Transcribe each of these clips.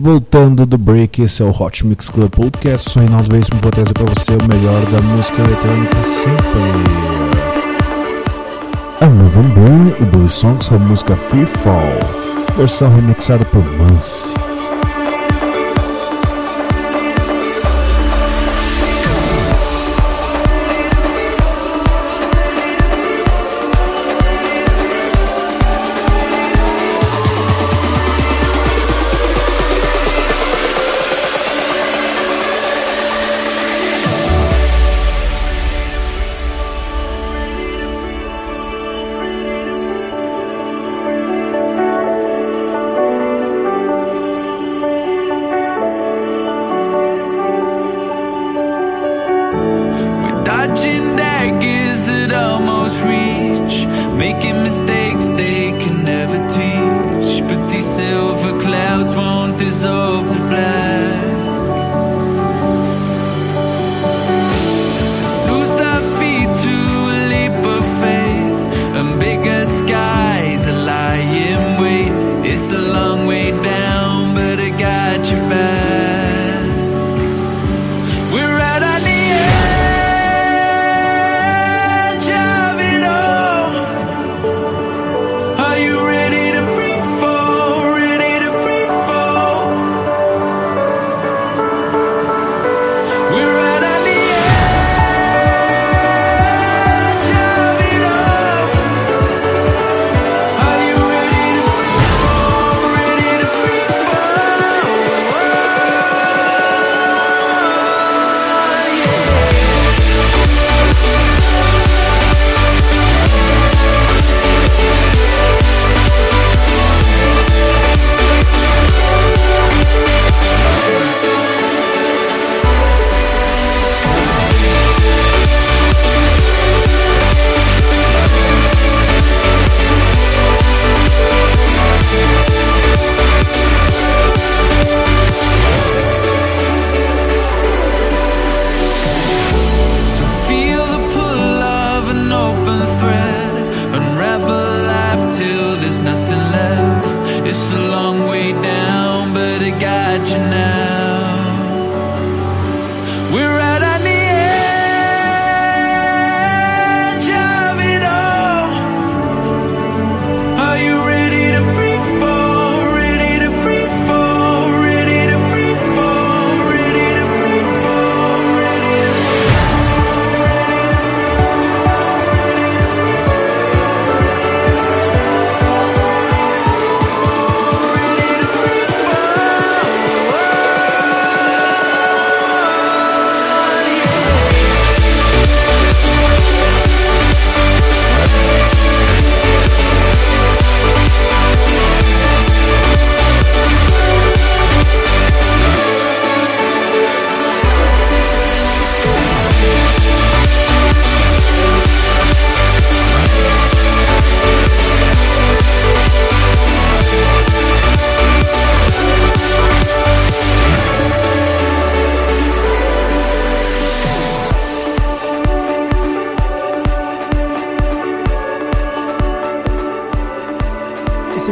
Voltando do break, esse é o Hot Mix Club Podcast. Eu sou Reinaldo Veríssimo, vou trazer para você o melhor da música eletrônica sempre. A Melvin Bourne e Blue Songs com a música Free Fall, versão remixada por Mance.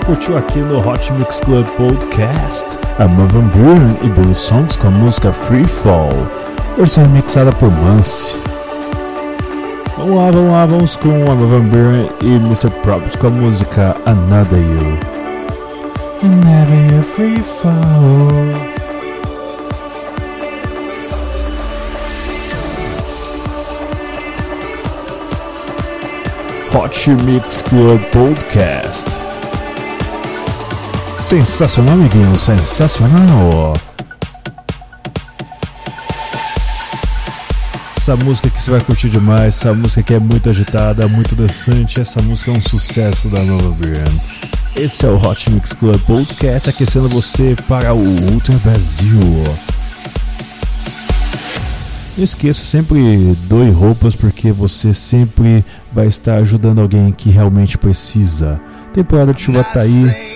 Curtiu aqui no Hot Mix Club Podcast a Marvin Bourne e Billy Songs com a música Free Fall, versão remixada por Mance. Vamos lá, vamos lá, vamos com a Marvin Bourne e Mr. Props com a música Another You. Never free fall. Hot Mix Club Podcast. Sensacional, amiguinho, sensacional. Essa música que você vai curtir demais, essa música que é muito agitada, muito dançante, essa música é um sucesso da Nova Brand. Esse é o Hot Mix Club Podcast aquecendo você para o Ultra Brasil. Não esqueça, sempre doe roupas porque você sempre vai estar ajudando alguém que realmente precisa. Temporada de chuva tá aí.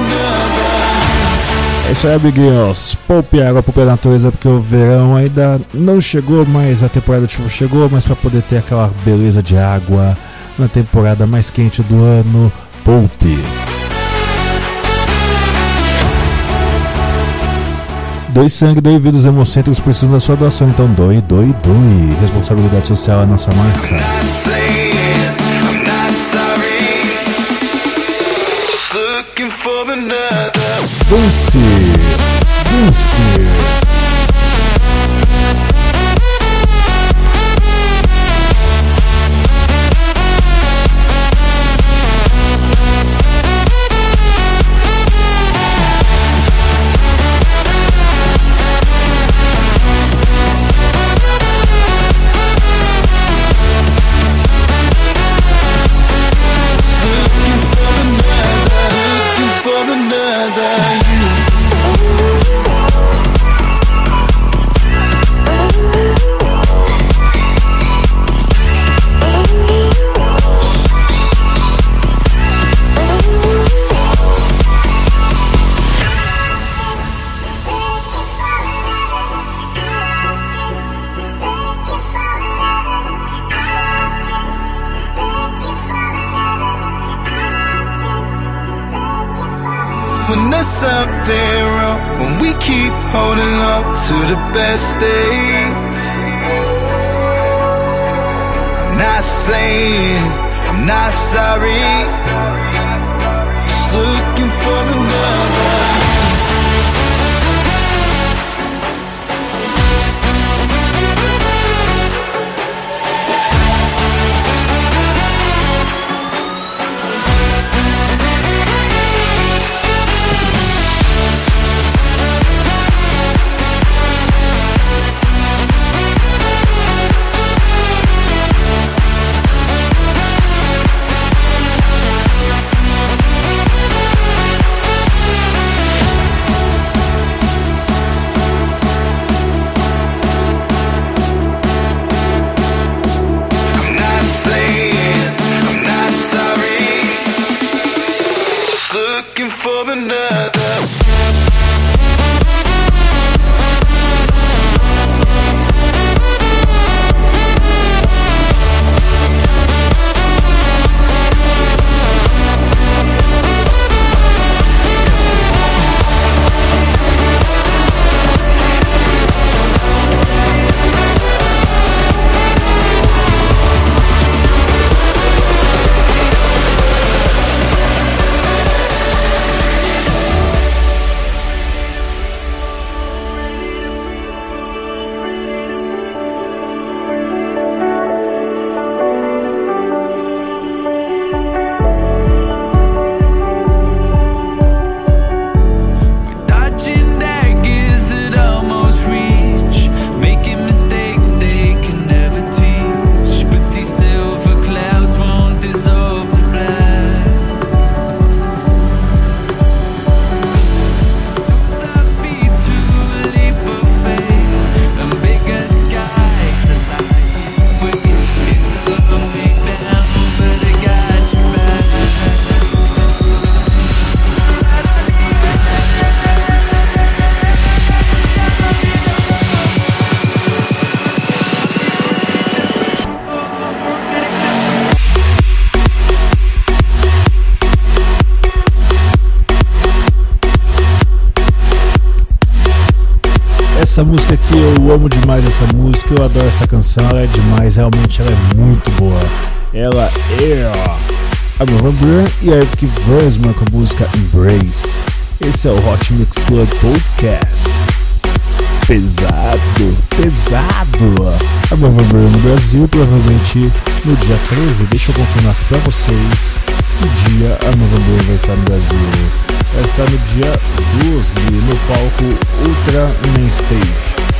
É isso aí, amiguinhos. Poupe água, poupe a natureza, porque o verão ainda não chegou, mas a temporada de chuva chegou. Mas para poder ter aquela beleza de água na temporada mais quente do ano, poupe. Doe sangue, doe vida, os hemocêntricos precisam da sua doação, então doe, doe, doe. Responsabilidade social é a nossa marca. Dance, dance. Essa música aqui eu amo demais essa música, eu adoro essa canção, ela é demais, realmente ela é muito boa. Ela é a Van Buren e a Eric Versman com a música Embrace. Esse é o Hot Mix Club Podcast. Pesado, pesado. A Van Buren no Brasil, provavelmente no dia 13. Deixa eu confirmar aqui pra vocês que dia a Van Buren vai estar no Brasil estar no dia 12 no palco Ultra Main Stage.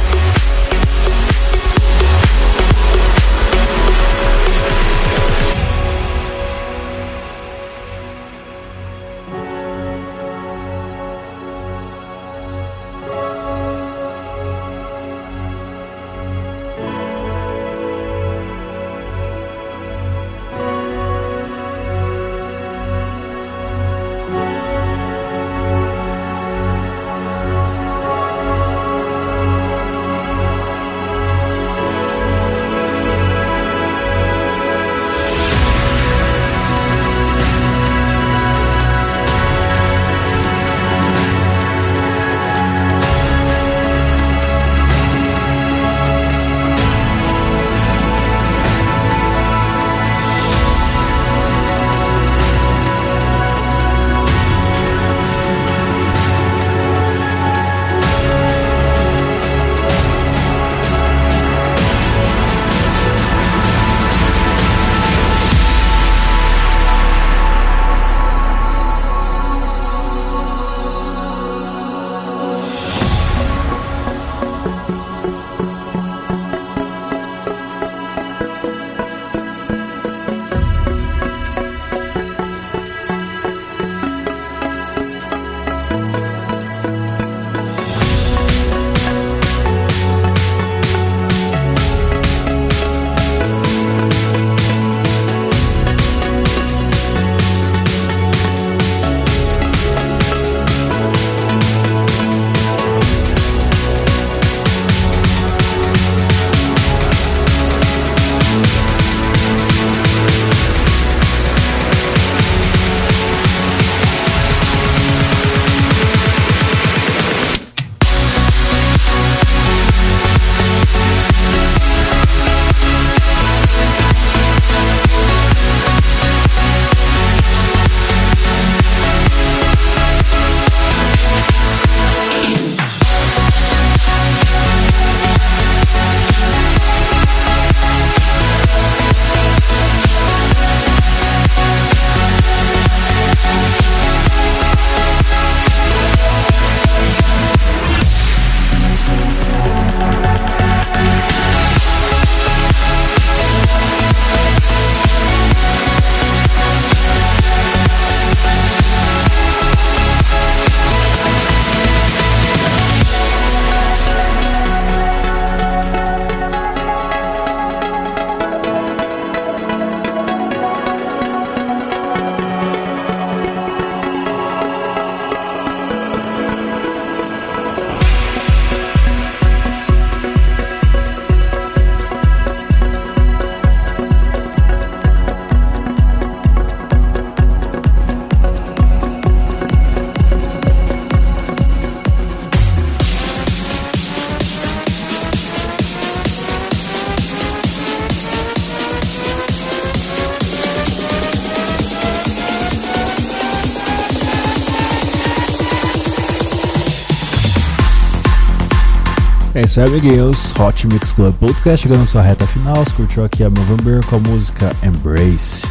É isso aí, amiguinhos. Hot Mix Club Podcast chegando na sua reta final. Você curtiu aqui a November com a música Embrace.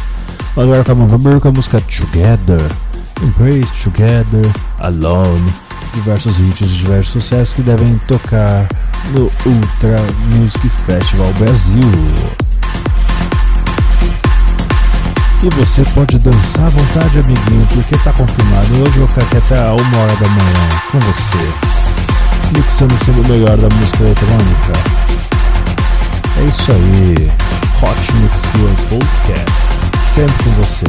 Agora com a November com a música Together. Embrace, Together, Alone. Diversos hits, diversos sucessos que devem tocar no Ultra Music Festival Brasil. E você pode dançar à vontade, amiguinho, porque tá confirmado. Hoje eu vou ficar aqui até uma hora da manhã com você mixando sendo o melhor da música eletrônica. É isso aí, Hot Mix Club Podcast, sempre com você.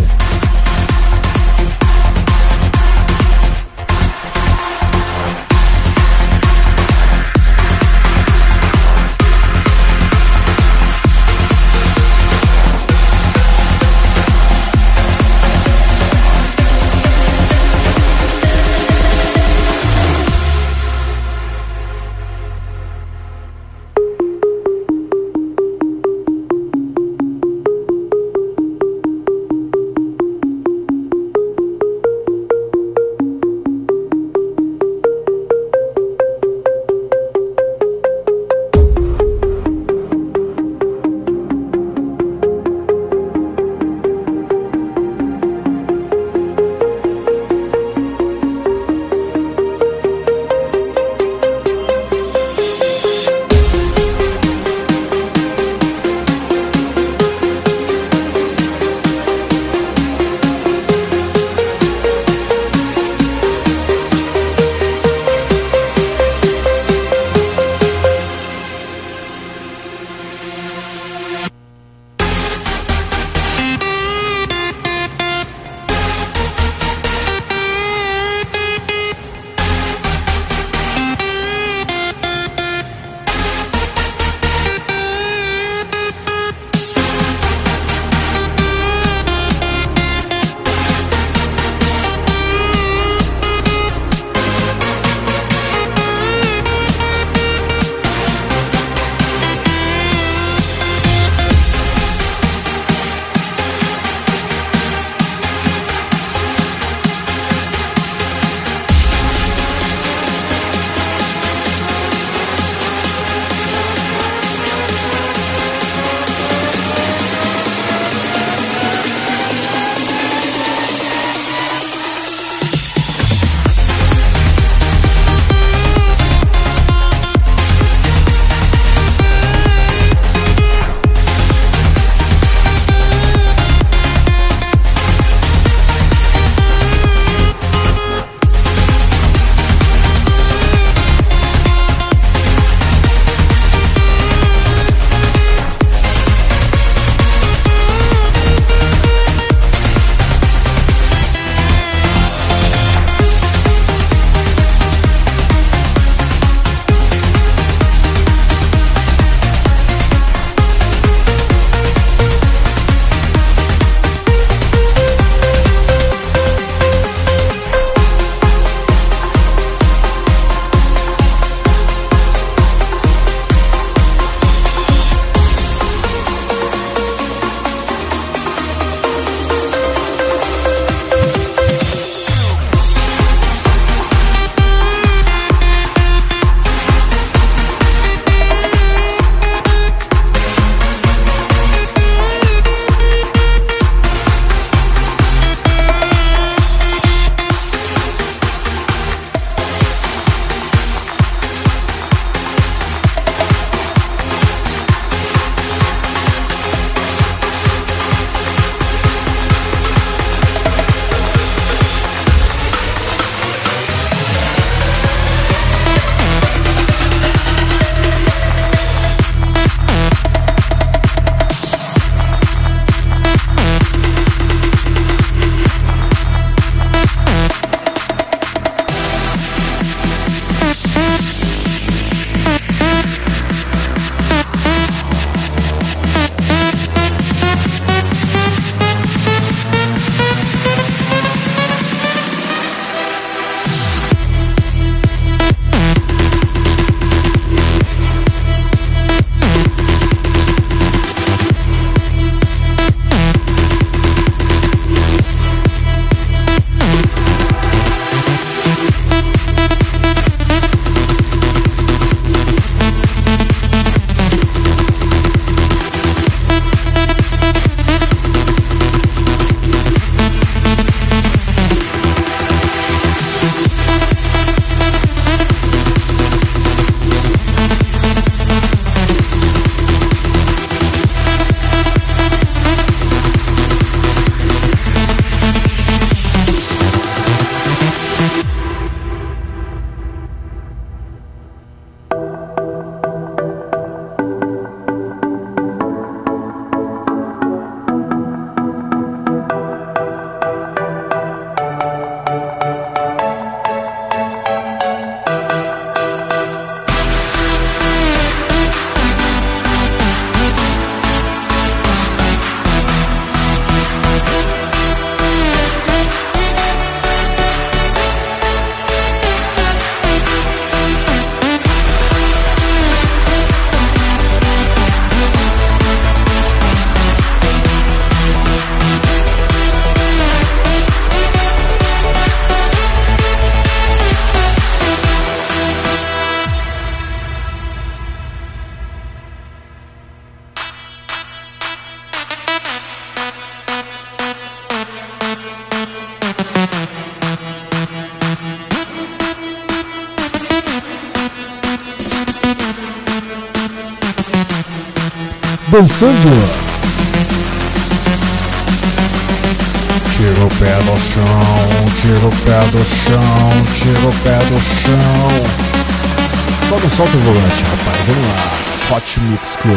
Dançando. Tira o pé do chão, tira o pé do chão, tira o pé do chão. Só não solta o volante, rapaz. Vamos lá. Hot Mix Club.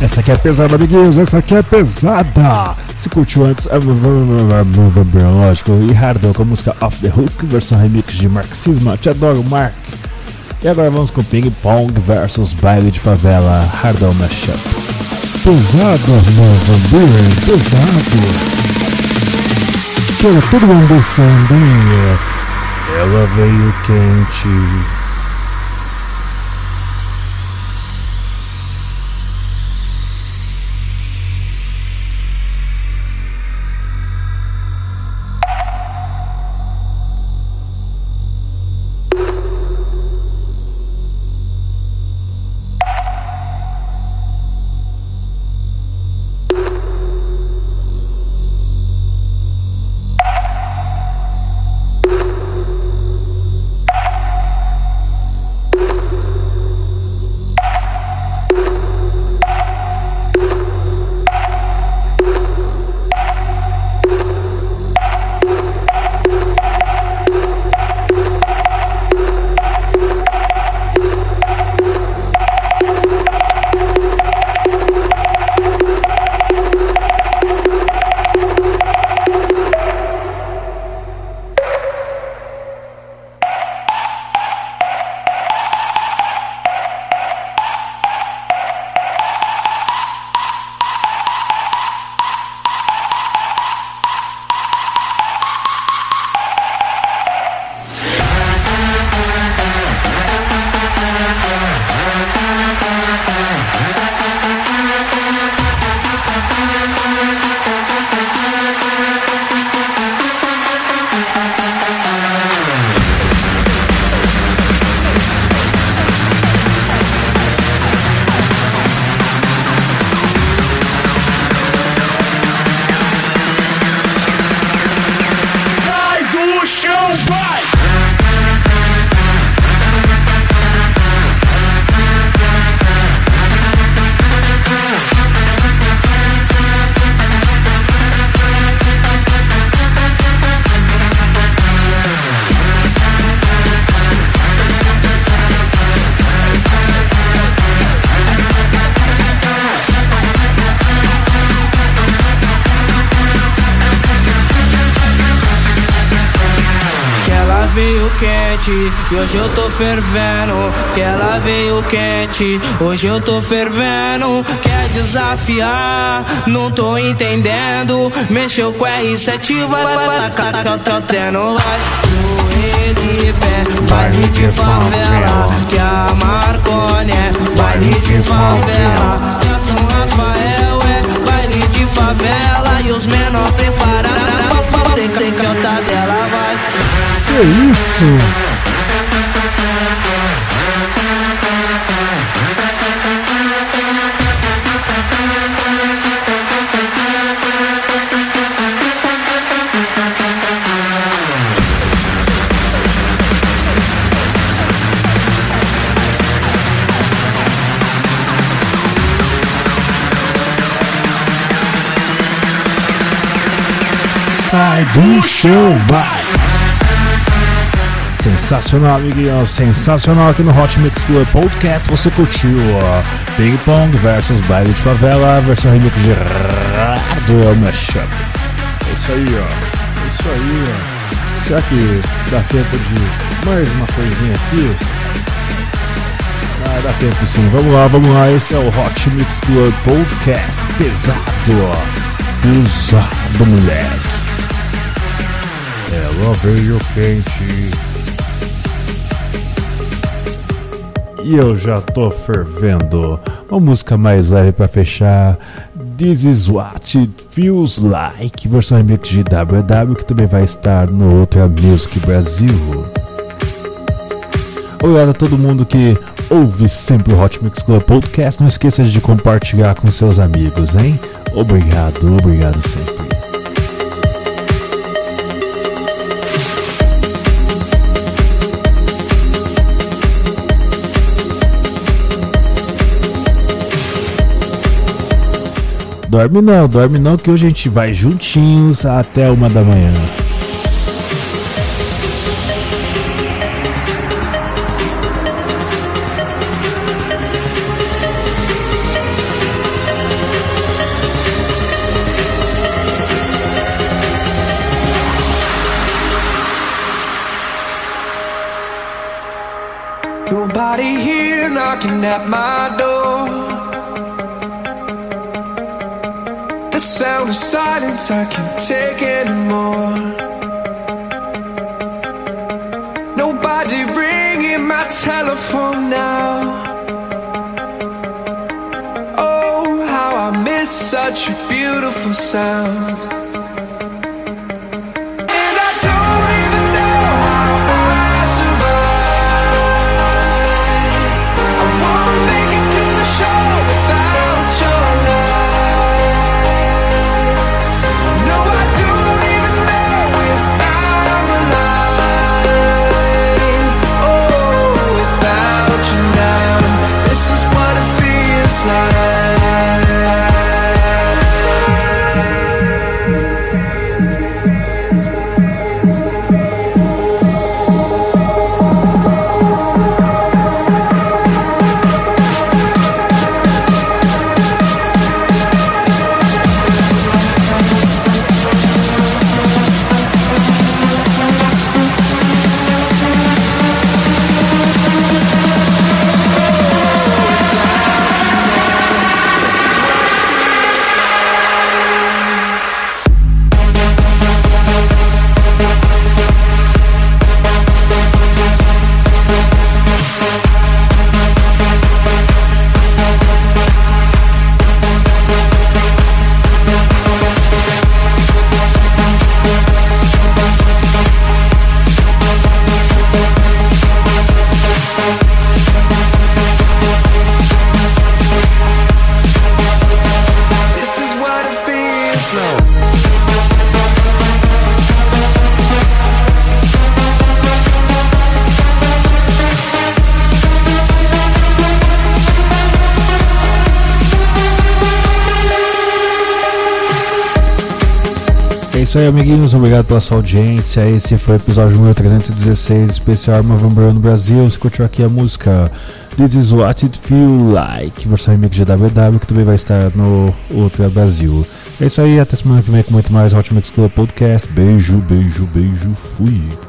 Essa aqui é pesada, amiguinhos. Essa aqui é pesada. Se curtiu antes, é lógico. E Hardwell com a música Off the Hook, versão remix de Marxismo. Te adoro, Mark. E agora vamos com Ping Pong versus Baile de Favela, Hardwell Mashup. Pesado, Vampiro, pesado. Quero todo mundo hein? Ela veio quente. E hoje eu tô fervendo. Que ela veio quente, hoje eu tô fervendo. Quer desafiar? Não tô entendendo. Mexeu com R7, vai, vai, vai, tá, tá tendo, vai. Ele pé, baile de favela. Que a Marconi é baile de favela. Que a São Rafael é baile de favela. E os menor preparados vai. Que isso? Sai do chão, vai! Sensacional, amiguinho, sensacional aqui no Hot Mix Club Podcast. Você curtiu ó, Ping Pong versus Baile de Favela, versão remix de Radwell Mashup. É isso aí, ó. É isso aí, ó. Será que dá tempo de mais uma coisinha aqui? Ah, dá tempo sim. Vamos lá, vamos lá. Esse é o Hot Mix Club Podcast. Pesado, ó. Pesado, moleque. Ela veio quente. E eu já tô fervendo. Uma música mais leve para fechar. This is what it feels like. Versão remix de WW que também vai estar no Ultra Music Brasil. Obrigado a todo mundo que ouve sempre o Hot Mix Club Podcast. Não esqueça de compartilhar com seus amigos, hein? Obrigado, obrigado sempre. Dorme não, dorme não, que hoje a gente vai juntinhos até uma da manhã. Nobody ringing my telephone now. Oh, how I miss such a beautiful sound. Isso aí, amiguinhos. Obrigado pela sua audiência. Esse foi o episódio número 316, especial Arma no Brasil. Você curtiu aqui a música This is What It Feel Like, versão remix de WW, que também vai estar no Ultra Brasil. É isso aí, até semana que vem com muito mais Hot Mix Club Podcast. Beijo, beijo, beijo. Fui.